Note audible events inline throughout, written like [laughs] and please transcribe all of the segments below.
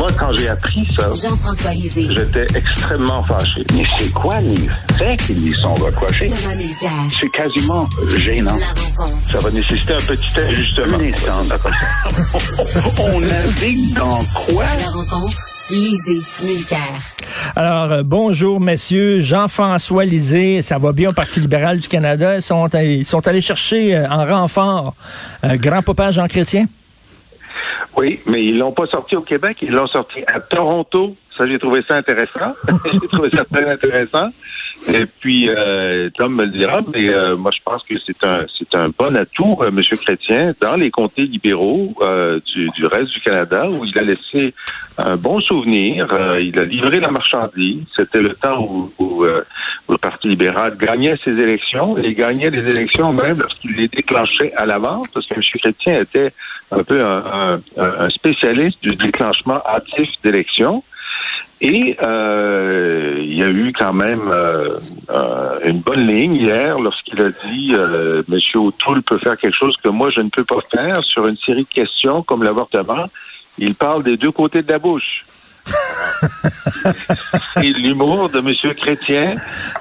Moi, quand j'ai appris ça, Jean-François Lisée. j'étais extrêmement fâché. Mais c'est quoi les faits qui lui sont reprochés? C'est quasiment gênant. Ça va nécessiter un petit ajustement. Un instant. [laughs] On navigue dans quoi? La rencontre, Lisée, Mulcair. Alors, euh, bonjour, messieurs. Jean-François Lisée, ça va bien au Parti libéral du Canada? Ils sont, ils sont allés chercher euh, en renfort euh, grand-papa Jean Chrétien? Oui, mais ils l'ont pas sorti au Québec, ils l'ont sorti à Toronto. Ça, j'ai trouvé ça intéressant. [laughs] j'ai trouvé ça très intéressant. Et puis, euh, Tom me le dira, mais euh, moi, je pense que c'est un c'est un bon atout, euh, M. Chrétien, dans les comtés libéraux euh, du, du reste du Canada, où il a laissé un bon souvenir. Euh, il a livré la marchandise. C'était le temps où, où, euh, le Parti libéral gagnait ses élections et gagnait les élections même lorsqu'il les déclenchait à l'avance, parce que M. Chrétien était un peu un, un- un spécialiste du déclenchement hâtif d'élections. Et euh, il y a eu quand même euh, euh, une bonne ligne hier lorsqu'il a dit euh, Monsieur O'Toole peut faire quelque chose que moi je ne peux pas faire sur une série de questions comme l'avortement. Il parle des deux côtés de la bouche. [laughs] Et l'humour de Monsieur Chrétien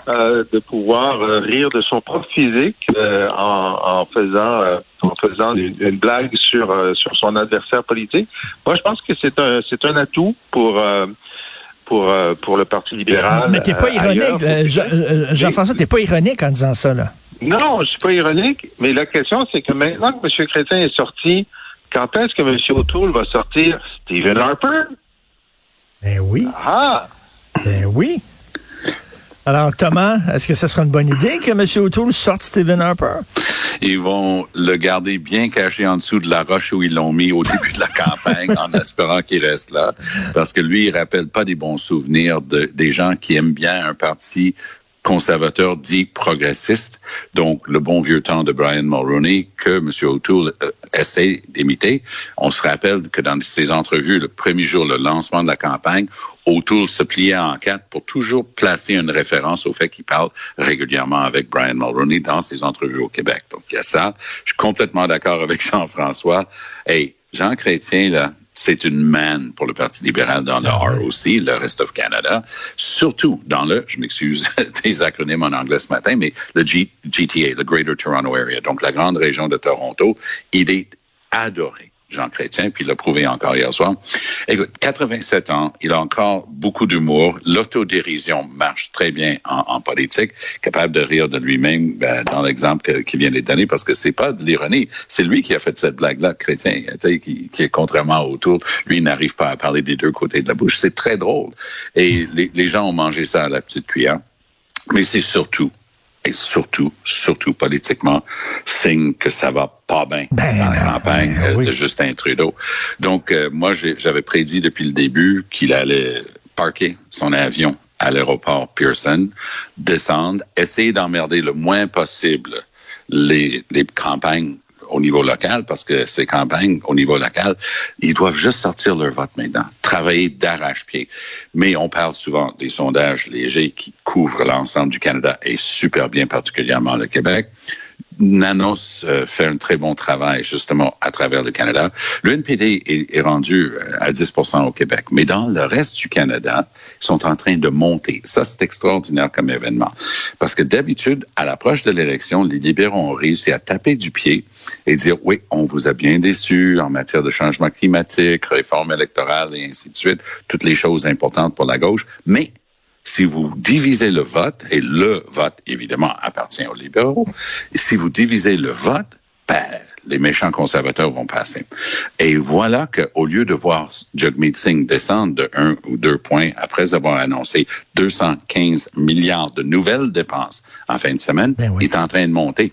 euh, de pouvoir euh, rire de son propre physique euh, en, en faisant en faisant une, une blague sur sur son adversaire politique. Moi, je pense que c'est un c'est un atout pour pour pour le Parti libéral. Mais t'es pas ironique, Jean-François, t'es pas ironique en disant ça, là. Non, je suis pas ironique, mais la question c'est que maintenant que M. Chrétien est sorti, quand est-ce que M. O'Toole va sortir Stephen Harper? Ben oui, Ah, ben oui. Alors, Thomas, est-ce que ce sera une bonne idée que M. O'Toole sorte Stephen Harper? Ils vont le garder bien caché en dessous de la roche où ils l'ont mis au début de la campagne en [laughs] espérant qu'il reste là. Parce que lui, il rappelle pas des bons souvenirs de, des gens qui aiment bien un parti conservateur dit progressiste, donc le bon vieux temps de Brian Mulroney que M. O'Toole euh, essaie d'imiter. On se rappelle que dans ses entrevues, le premier jour, le lancement de la campagne, O'Toole se pliait en quatre pour toujours placer une référence au fait qu'il parle régulièrement avec Brian Mulroney dans ses entrevues au Québec. Donc, il y a ça. Je suis complètement d'accord avec [laughs] Jean-François. Hey, Jean Chrétien, là, c'est une manne pour le Parti libéral dans le ROC, le Rest of Canada, surtout dans le, je m'excuse [laughs] des acronymes en anglais ce matin, mais le G- GTA, le Greater Toronto Area, donc la grande région de Toronto, il est adoré. Jean Chrétien, puis il l'a prouvé encore hier soir. Écoute, 87 ans, il a encore beaucoup d'humour. L'autodérision marche très bien en, politique, capable de rire de lui-même ben, dans l'exemple qu'il vient de donner, parce que c'est pas de l'ironie, c'est lui qui a fait cette blague-là, Chrétien, qui, qui est contrairement autour, lui n'arrive pas à parler des deux côtés de la bouche. C'est très drôle. Et les gens ont mangé ça à la petite cuillère. Mais c'est surtout, et surtout, surtout politiquement, signe que ça va pas bien Ben dans la campagne ben euh, oui. de Justin Trudeau. Donc, euh, moi, j'avais prédit depuis le début qu'il allait parquer son avion à l'aéroport Pearson, descendre, essayer d'emmerder le moins possible les, les campagnes au niveau local, parce que ces campagnes au niveau local, ils doivent juste sortir leur vote maintenant, travailler d'arrache-pied. Mais on parle souvent des sondages légers qui couvrent l'ensemble du Canada et super bien, particulièrement le Québec. Nanos euh, fait un très bon travail justement à travers le Canada. Le NPD est, rendu euh, à 10% au Québec, mais dans le reste du Canada, ils sont en train de monter. Ça, c'est extraordinaire comme événement. Parce que d'habitude, à l'approche de l'élection, les libéraux ont réussi à taper du pied et dire, oui, on vous a bien déçu en matière de changement climatique, réforme électorale et ainsi de suite, toutes les choses importantes pour la gauche, mais si vous divisez le vote, et le vote, évidemment, appartient aux libéraux, si vous divisez le vote, ben, les méchants conservateurs vont passer. Et voilà qu'au lieu de voir Jagmeet Singh descendre de un ou deux points après avoir annoncé 215 milliards de nouvelles dépenses en fin de semaine, Ben oui. il est en train de monter.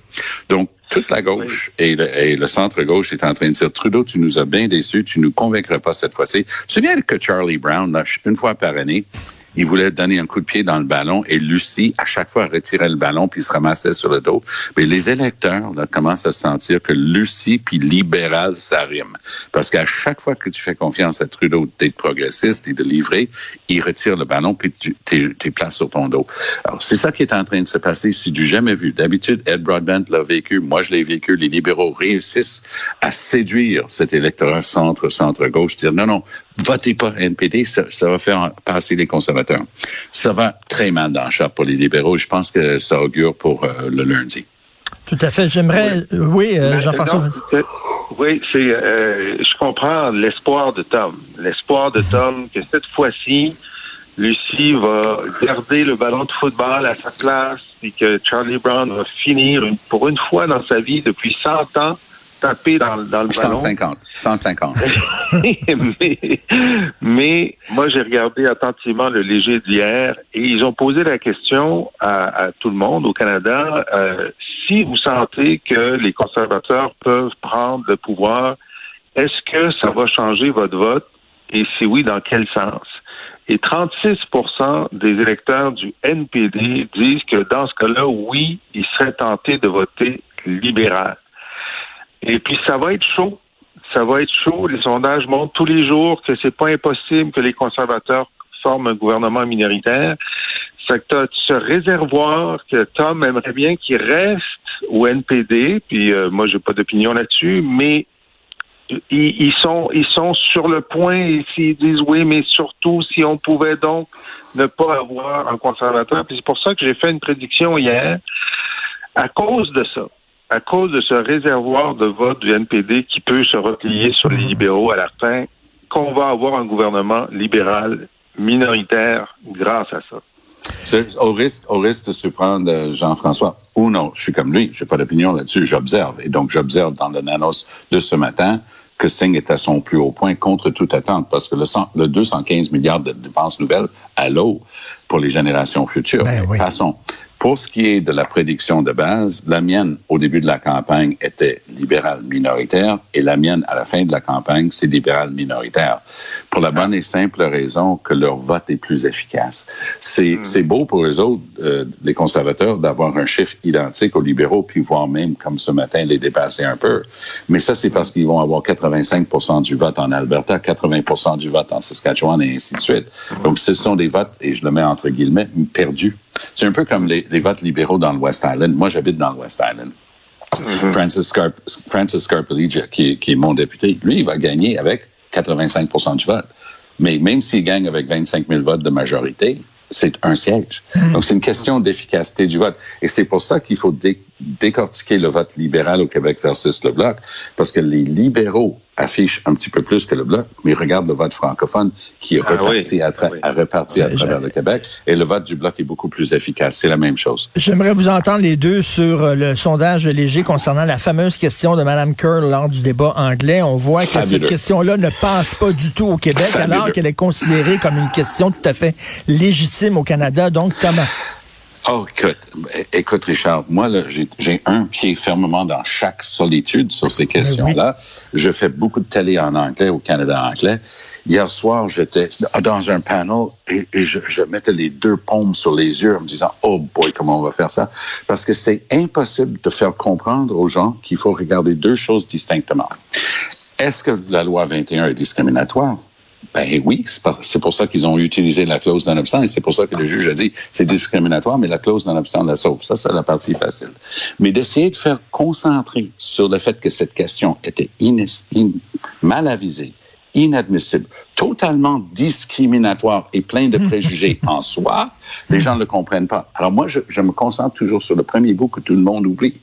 Donc, toute la gauche et, le, et le centre-gauche est en train de dire Trudeau, tu nous as bien déçus, tu nous convaincras pas cette fois-ci. Tu te souviens que Charlie Brown, là, une fois par année, il voulait donner un coup de pied dans le ballon et Lucie, à chaque fois, retirait le ballon puis se ramassait sur le dos. Mais les électeurs là, commencent à sentir que Lucie puis libéral, ça rime. Parce qu'à chaque fois que tu fais confiance à Trudeau d'être progressiste et de livrer, il retire le ballon puis tu t'es, place sur ton dos. Alors, c'est ça qui est en train de se passer. C'est du jamais vu. D'habitude, Ed Broadbent l'a vécu. Moi, je l'ai vécu. Les libéraux réussissent à séduire cet électorat centre-centre-gauche, dire non, non, votez pas NPD, ça, ça va faire passer les conservateurs. Ça va très mal dans le chat pour les libéraux. Je pense que ça augure pour euh, le lundi. Tout à fait. J'aimerais, oui, euh, Ben, Jean-François. Oui, c'est. euh, je comprends l'espoir de Tom. L'espoir de Tom que cette fois-ci, Lucie va garder le ballon de football à sa place et que Charlie Brown va finir une- pour une fois dans sa vie depuis 100 ans taper dans, dans le ballon. 150. 150. [laughs] mais, mais moi, j'ai regardé attentivement le léger d'hier et ils ont posé la question à, à tout le monde au Canada euh, si vous sentez que les conservateurs peuvent prendre le pouvoir, est-ce que ça va changer votre vote? Et si oui, dans quel sens? Et 36 des électeurs du NPD disent que dans ce cas-là, oui, ils seraient tentés de voter libéral. Et puis, ça va être chaud. Ça va être chaud. Les sondages montrent tous les jours que c'est pas impossible que les conservateurs forment un gouvernement minoritaire. C'est que ce réservoir que Tom aimerait bien qu'il reste au NPD. Puis euh, moi, j'ai pas d'opinion là-dessus, mais ils, ils sont ils sont sur le point et s'ils disent oui, mais surtout si on pouvait donc ne pas avoir un conservateur. Puis c'est pour ça que j'ai fait une prédiction hier. À cause de ça, à cause de ce réservoir de vote du NPD qui peut se replier sur les libéraux à la fin, qu'on va avoir un gouvernement libéral minoritaire grâce à ça. Au risque, au risque de surprendre euh, Jean-François, ou non, je suis comme lui, j'ai pas d'opinion là-dessus, j'observe. Et donc, j'observe dans le Nanos de ce matin que Singh est à son plus haut point contre toute attente, parce que le, 100 le 215 milliards de dépenses nouvelles à l'eau pour les générations futures. Ben oui. Passons. Pour ce qui est de la prédiction de base, la mienne, au début de la campagne, était libérale minoritaire et la mienne, à la fin de la campagne, c'est libéral minoritaire. Pour la bonne et simple raison que leur vote est plus efficace. C'est c'est beau pour les autres, euh, les conservateurs, d'avoir un chiffre identique aux libéraux, puis voire même, comme ce matin, les dépasser un peu. Mais ça, c'est parce qu'ils vont avoir 85% du vote en Alberta, 80% du vote en Saskatchewan et ainsi de suite. Donc, ce sont des votes, et je le mets entre guillemets, perdus. C'est un peu comme les, les votes libéraux dans le West Island. Moi, j'habite dans le West Island. Francis, Scarp Francis qui, est- qui est mon député, lui, il va gagner avec 85% du vote. Mais même s'il gagne avec 25 000 votes de majorité, c'est un siège. Donc, c'est une question d'efficacité du vote. Et c'est pour ça qu'il faut dé- décortiquer le vote libéral au Québec versus le Bloc, parce que les libéraux affichent un petit peu plus que le Bloc, mais regarde le vote francophone qui est Ah reparti, oui. à, tra- Ah oui. à reparti à travers le Québec, et le vote du Bloc est beaucoup plus efficace. C'est la même chose. J'aimerais vous entendre les deux sur euh, le sondage léger concernant la fameuse question de Mme Kerr lors du débat anglais. On voit que Fabuleux. cette question-là ne passe pas du tout au Québec, Fabuleux. alors qu'elle est considérée comme une question tout à fait légitime au Canada. Donc, comment? Oh, écoute, écoute, Richard, moi, là, j'ai un pied fermement dans chaque solitude sur ces questions-là. Je fais beaucoup de télé en anglais au Canada anglais. Hier soir, j'étais dans un panel et, et je, je mettais les deux paumes sur les yeux en me disant, oh boy, comment on va faire ça? Parce que c'est impossible de faire comprendre aux gens qu'il faut regarder deux choses distinctement. Est-ce que la loi 21 est discriminatoire? Ben oui, c'est pour ça qu'ils ont utilisé la clause d'un obstant et c'est pour ça que le juge a dit c'est discriminatoire, mais la clause d'un obstant la sauve. Ça, c'est la partie facile. Mais d'essayer de faire concentrer sur le fait que cette question était mal avisée, inadmissible, totalement discriminatoire et plein de préjugés [laughs] en soi, les gens ne le comprennent pas. Alors moi, je, je me concentre toujours sur le premier bout que tout le monde oublie.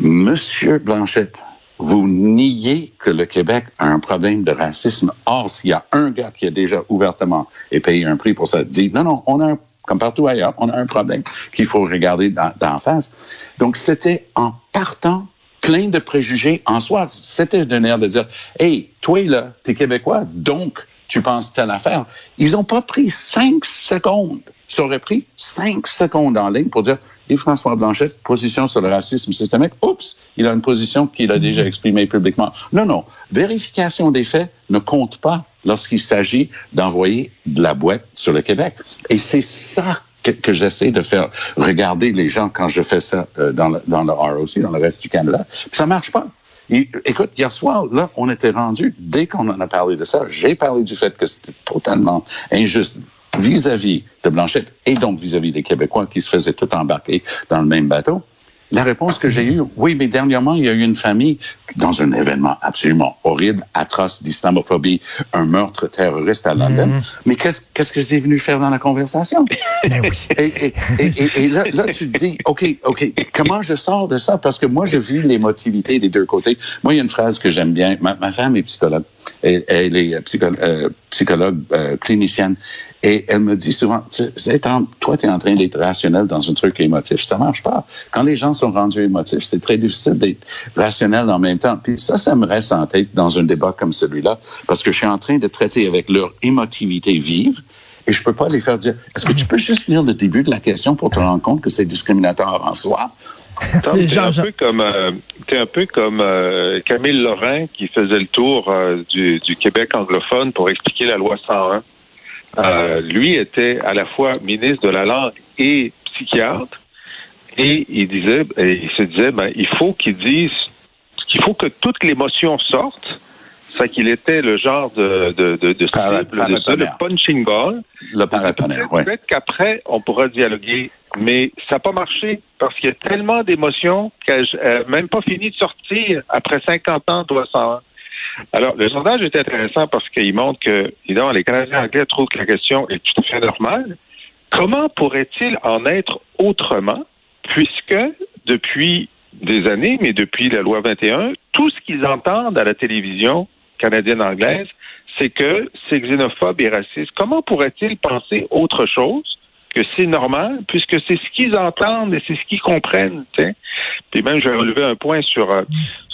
Monsieur Blanchette, vous niez que le Québec a un problème de racisme. Or, s'il y a un gars qui a déjà ouvertement et payé un prix pour ça, dit non, non, on a un, comme partout ailleurs, on a un problème qu'il faut regarder d'en face. Donc, c'était en partant plein de préjugés en soi. C'était d'un air de dire, hey, toi là, t'es québécois, donc tu penses telle affaire. Ils n'ont pas pris cinq secondes. Ça aurait pris cinq secondes en ligne pour dire, et François Blanchet, position sur le racisme systémique. Oups, il a une position qu'il a déjà exprimée publiquement. Non, non. Vérification des faits ne compte pas lorsqu'il s'agit d'envoyer de la boîte sur le Québec. Et c'est ça que, j'essaie de faire regarder les gens quand je fais ça euh, dans, le, dans le ROC, dans le reste du Canada. Puis ça marche pas. écoute, hier soir, là, on était rendu, dès qu'on en a parlé de ça, j'ai parlé du fait que c'était totalement injuste vis-à-vis de Blanchette et donc vis-à-vis des Québécois qui se faisaient tout embarquer dans le même bateau. La réponse que j'ai eue, oui, mais dernièrement, il y a eu une famille dans un événement absolument horrible, atroce d'islamophobie, un meurtre terroriste à London. Mhm. Mais qu'est-ce, qu'est-ce que c'est venu faire dans la conversation? [laughs] Ben oui. et, et, et, là, là, tu te dis, OK, OK, comment je sors de ça? Parce que moi, je vis l'émotivité des deux côtés. Moi, il y a une phrase que j'aime bien. Ma, ma femme est psychologue. Elle, elle est psychologue, euh, psychologue euh, clinicienne. Et elle me dit souvent, toi, tu es en train d'être rationnel dans un truc émotif. Ça marche pas. Quand les gens sont rendus émotifs, c'est très difficile d'être rationnel en même temps. Puis ça, ça me reste en tête dans un débat comme celui-là, parce que je suis en train de traiter avec leur émotivité vive. Et je peux pas les faire dire, est-ce que tu peux juste lire le début de la question pour te rendre compte que c'est discriminatoire en soi? [laughs] T'es un, peu comme, euh, es un peu comme euh, Camille Lorrain qui faisait le tour euh, du, du Québec anglophone pour expliquer la loi 101. Euh, lui était à la fois ministre de la langue et psychiatre, et il disait, il se disait, ben, il faut qu'il dise qu'il faut que toute l'émotion sorte. C'est qu'il était le genre de de de, de, le punching ball. Le paratonnerre, oui. Peut-être qu'après on pourra dialoguer, mais ça n'a pas marché parce qu'il y a tellement d'émotions qu'elle n'a même pas fini de sortir après 50 ans de alors, le sondage est intéressant parce qu'il montre que, évidemment, les Canadiens anglais trouvent que la question est tout à fait normale. Comment pourrait-il en être autrement, puisque depuis des années, mais depuis la loi 21, tout ce qu'ils entendent à la télévision canadienne-anglaise, c'est que c'est xénophobe et raciste. Comment pourrait-il penser autre chose que c'est normal, puisque c'est ce qu'ils entendent et c'est ce qu'ils comprennent. Puis même, je vais relever un point sur euh,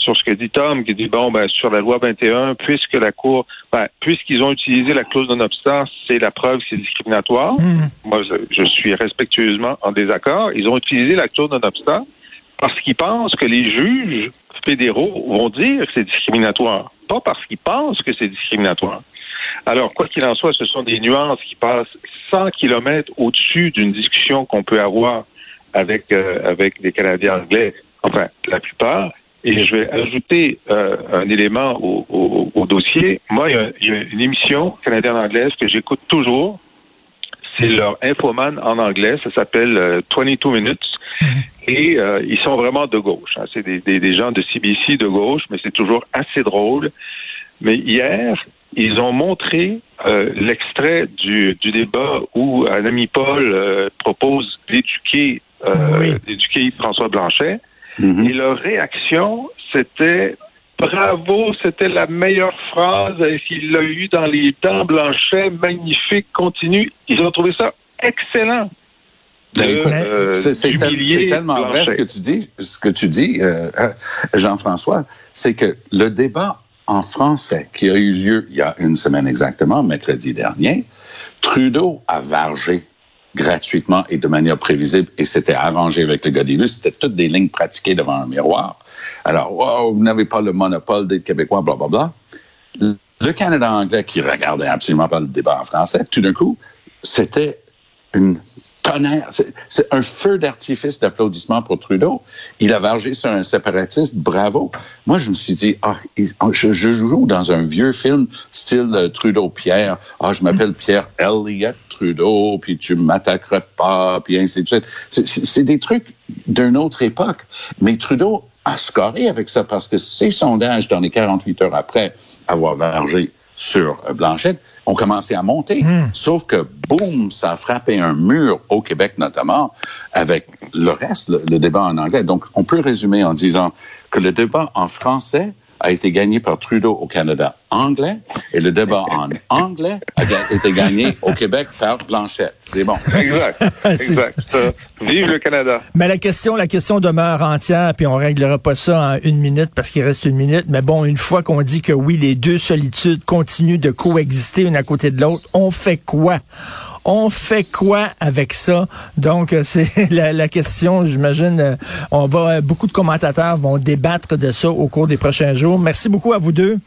sur ce que dit Tom, qui dit bon, ben sur la loi 21, puisque la Cour, ben, puisqu'ils ont utilisé la clause non obstant, c'est la preuve que c'est discriminatoire. Mmh. Moi, je, suis respectueusement en désaccord. Ils ont utilisé la clause non obstant parce qu'ils pensent que les juges fédéraux vont dire que c'est discriminatoire, pas parce qu'ils pensent que c'est discriminatoire. Alors, quoi qu'il en soit, ce sont des nuances qui passent 100 kilomètres au-dessus d'une discussion qu'on peut avoir avec euh, avec des Canadiens anglais, enfin la plupart. Et je vais ajouter euh, un élément au, au, dossier. Moi, il y, a, une émission canadienne-anglaise que j'écoute toujours. C'est leur infoman en anglais. Ça s'appelle 22 euh, Minutes. Mm-hmm. Et ils sont vraiment de gauche. Hein. C'est des, des, des gens de CBC de gauche, mais c'est toujours assez drôle. Mais hier, ils ont montré euh, l'extrait du, du, débat où un ami Paul euh, propose d'éduquer euh, d'éduquer François Blanchet. Mm-hmm. Et leur réaction, c'était bravo, c'était la meilleure phrase qu'il a eu dans les temps, Blanchet, magnifique, continue. Ils ont trouvé ça excellent. Ben, c'est tellement vrai ce que tu dis, ce que tu dis, Jean-François, c'est que le débat en français qui a eu lieu il y a une semaine exactement, mercredi dernier, Trudeau a vargé gratuitement et de manière prévisible, et c'était arrangé avec le gars c'était toutes des lignes pratiquées devant un miroir. Alors, vous n'avez pas le monopole des Québécois, blablabla. Bla, bla. Le Canada anglais, qui regardait absolument pas le débat en français, tout d'un coup, c'était une tonnerre, c'est un feu d'artifice d'applaudissements pour Trudeau. Il a vargé sur un séparatiste, bravo. Moi, je me suis dit, ah, je, joue dans un vieux film style euh, Trudeau-Pierre. Ah, je m'appelle Pierre Elliott Trudeau, puis tu m'attaqueras pas, puis ainsi de suite. C'est des trucs d'une autre époque. Mais Trudeau a scoré avec ça parce que ses sondages dans les 48 heures après avoir vargé sur Blanchette ont commencé à monter. Hmm. Sauf que, boum, ça a frappé un mur au Québec notamment avec le reste, le, débat en anglais. Donc, on peut résumer en disant que le débat en français a été gagné par Trudeau au Canada anglais et le débat en [laughs] anglais a été gagné au Québec par Blanchette. C'est bon. Exact. [laughs] exact. Vive le Canada. Mais la question, la question demeure entière, puis on réglera pas ça en une minute parce qu'il reste une minute. Mais bon, une fois qu'on dit que oui, les deux solitudes continuent de coexister une à côté de l'autre, on fait quoi? On fait quoi avec ça? Donc, euh, c'est [laughs] la, question, j'imagine, euh, on va, beaucoup de commentateurs vont débattre de ça au cours des prochains jours. Merci beaucoup à vous deux.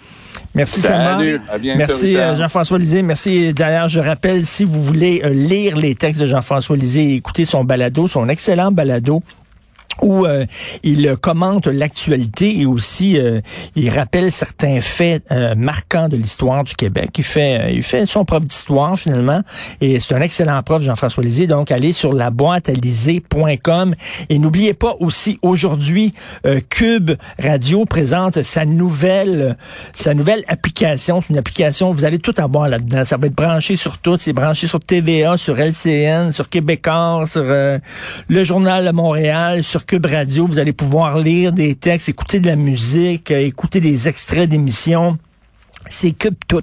Merci Salut, Merci euh, Jean-François Lisée. Merci. D'ailleurs, je rappelle, si vous voulez lire les textes de Jean-François Lisée et écouter son balado, son excellent balado, où euh, il commente l'actualité et aussi euh, il rappelle certains faits euh, marquants de l'histoire du Québec. Il fait il fait son prof d'histoire finalement et c'est un excellent prof Jean-François Lisée. Donc allez sur la boîte et n'oubliez pas aussi aujourd'hui Cube Radio présente sa nouvelle sa nouvelle application. C'est une application vous allez tout avoir là-dedans. Ça va être branché sur tout. C'est branché sur TVA, sur LCN, sur Québécois, sur le Journal de Montréal, sur Cube Radio, vous allez pouvoir lire des textes, écouter de la musique, euh, écouter des extraits d'émissions. C'est Cube Tout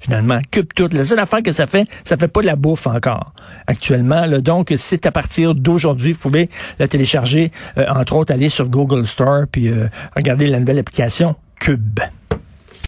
finalement. Cube tout. La seule affaire que ça fait, ça fait pas de la bouffe encore actuellement. Donc, c'est à partir d'aujourd'hui. Vous pouvez la télécharger, euh, entre autres, aller sur Google Store puis euh, regarder la nouvelle application Cube.